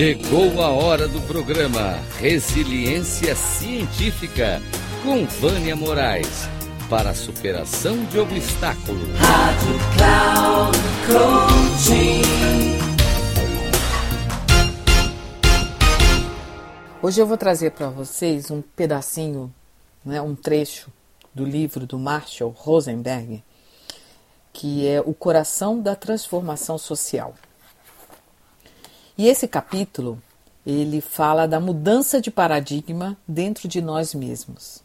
Chegou a hora do programa Resiliência Científica com Vânia Moraes para a superação de obstáculos. Rádio Cloud Coaching. Hoje eu vou trazer para vocês um pedacinho, né, um trecho do livro do Marshall Rosenberg, que é O Coração da Transformação Social. E esse capítulo, ele fala da mudança de paradigma dentro de nós mesmos.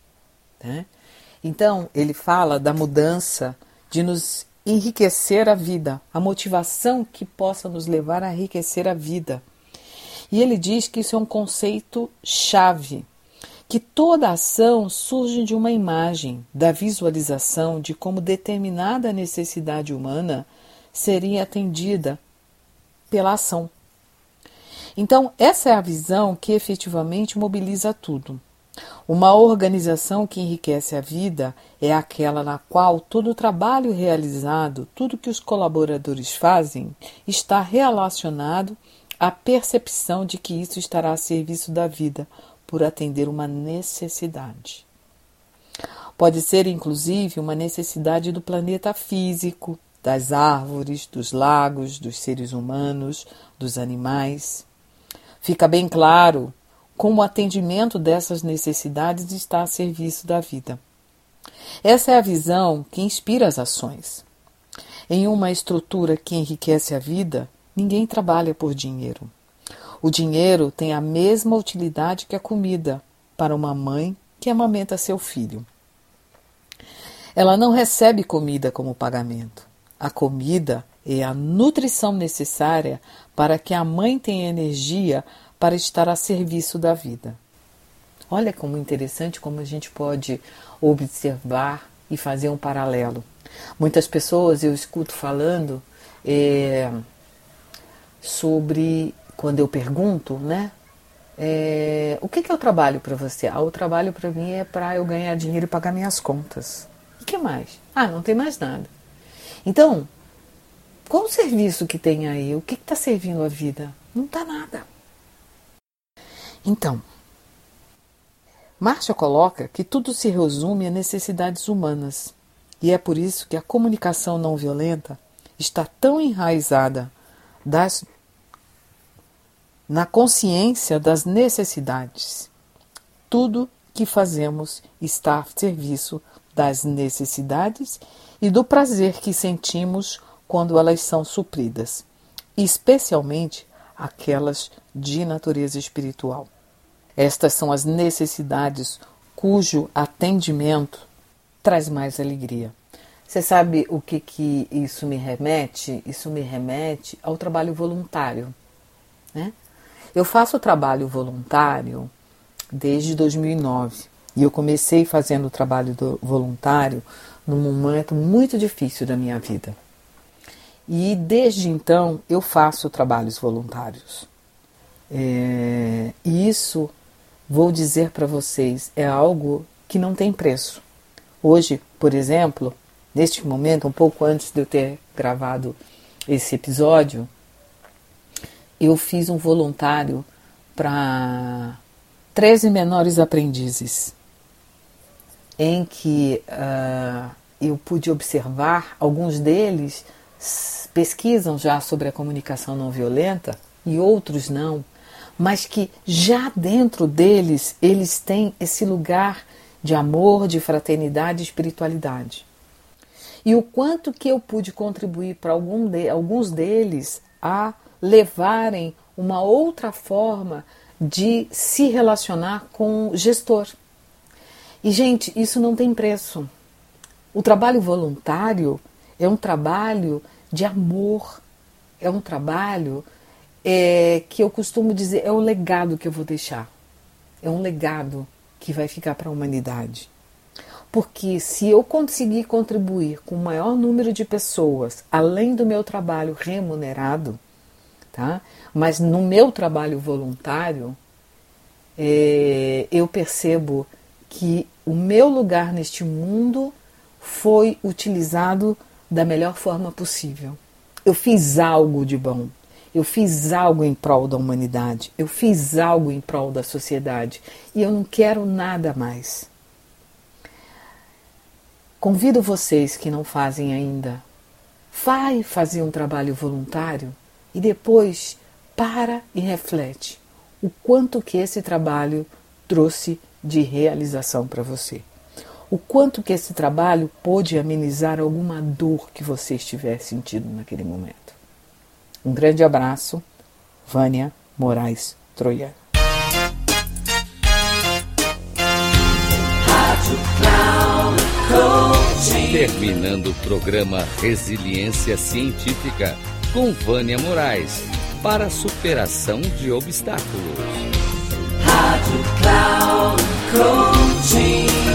Né? Então, ele fala da mudança de nos enriquecer a vida, a motivação que possa nos levar a enriquecer a vida. E ele diz que isso é um conceito chave, que toda ação surge de uma imagem, da visualização de como determinada necessidade humana seria atendida pela ação. Então, essa é a visão que efetivamente mobiliza tudo. Uma organização que enriquece a vida é aquela na qual todo o trabalho realizado, tudo que os colaboradores fazem, está relacionado à percepção de que isso estará a serviço da vida por atender uma necessidade. Pode ser, inclusive, uma necessidade do planeta físico, das árvores, dos lagos, dos seres humanos, dos animais. Fica bem claro como o atendimento dessas necessidades está a serviço da vida. Essa é a visão que inspira as ações. Em uma estrutura que enriquece a vida, ninguém trabalha por dinheiro. O dinheiro tem a mesma utilidade que a comida para uma mãe que amamenta seu filho. Ela não recebe comida como pagamento. A comida é a nutrição necessária para que a mãe tenha energia para estar a serviço da vida. Olha como interessante como a gente pode observar e fazer um paralelo. Muitas pessoas eu escuto falando é, sobre quando eu pergunto, né? É, o que, que é o trabalho para você? Ah, o trabalho para mim é para eu ganhar dinheiro e pagar minhas contas. E que mais? Ah, não tem mais nada. Então, qual o serviço que tem aí? O que está servindo a vida? Não está nada. Então, Marcia coloca que tudo se resume a necessidades humanas, e é por isso que a comunicação não violenta está tão enraizada das, na consciência das necessidades. Tudo que fazemos está a serviço das necessidades e do prazer que sentimos quando elas são supridas, especialmente aquelas de natureza espiritual. Estas são as necessidades cujo atendimento traz mais alegria. Você sabe o que, que isso me remete? Isso me remete ao trabalho voluntário. Né? Eu faço trabalho voluntário desde 2009 e eu comecei fazendo o trabalho voluntário num momento muito difícil da minha vida. E desde então eu faço trabalhos voluntários. É, e isso, vou dizer para vocês, é algo que não tem preço. Hoje, por exemplo, neste momento, um pouco antes de eu ter gravado esse episódio, eu fiz um voluntário para 13 menores aprendizes, em que uh, eu pude observar alguns deles pesquisam já sobre a comunicação não violenta e outros não, mas que já dentro deles eles têm esse lugar de amor, de fraternidade e espiritualidade. E o quanto que eu pude contribuir para algum de, alguns deles a levarem uma outra forma de se relacionar com o gestor. E, gente, isso não tem preço. O trabalho voluntário é um trabalho de amor. É um trabalho é, que eu costumo dizer é o legado que eu vou deixar. É um legado que vai ficar para a humanidade. Porque se eu conseguir contribuir com o maior número de pessoas, além do meu trabalho remunerado, tá? mas no meu trabalho voluntário, é, eu percebo que o meu lugar neste mundo foi utilizado da melhor forma possível. Eu fiz algo de bom. Eu fiz algo em prol da humanidade, eu fiz algo em prol da sociedade e eu não quero nada mais. Convido vocês que não fazem ainda, vai fazer um trabalho voluntário e depois para e reflete o quanto que esse trabalho trouxe de realização para você. O quanto que esse trabalho pôde amenizar alguma dor que você estiver sentindo naquele momento. Um grande abraço, Vânia Moraes Troiano. Terminando o programa Resiliência Científica com Vânia Moraes para a superação de obstáculos. Rádio Cloud Coaching.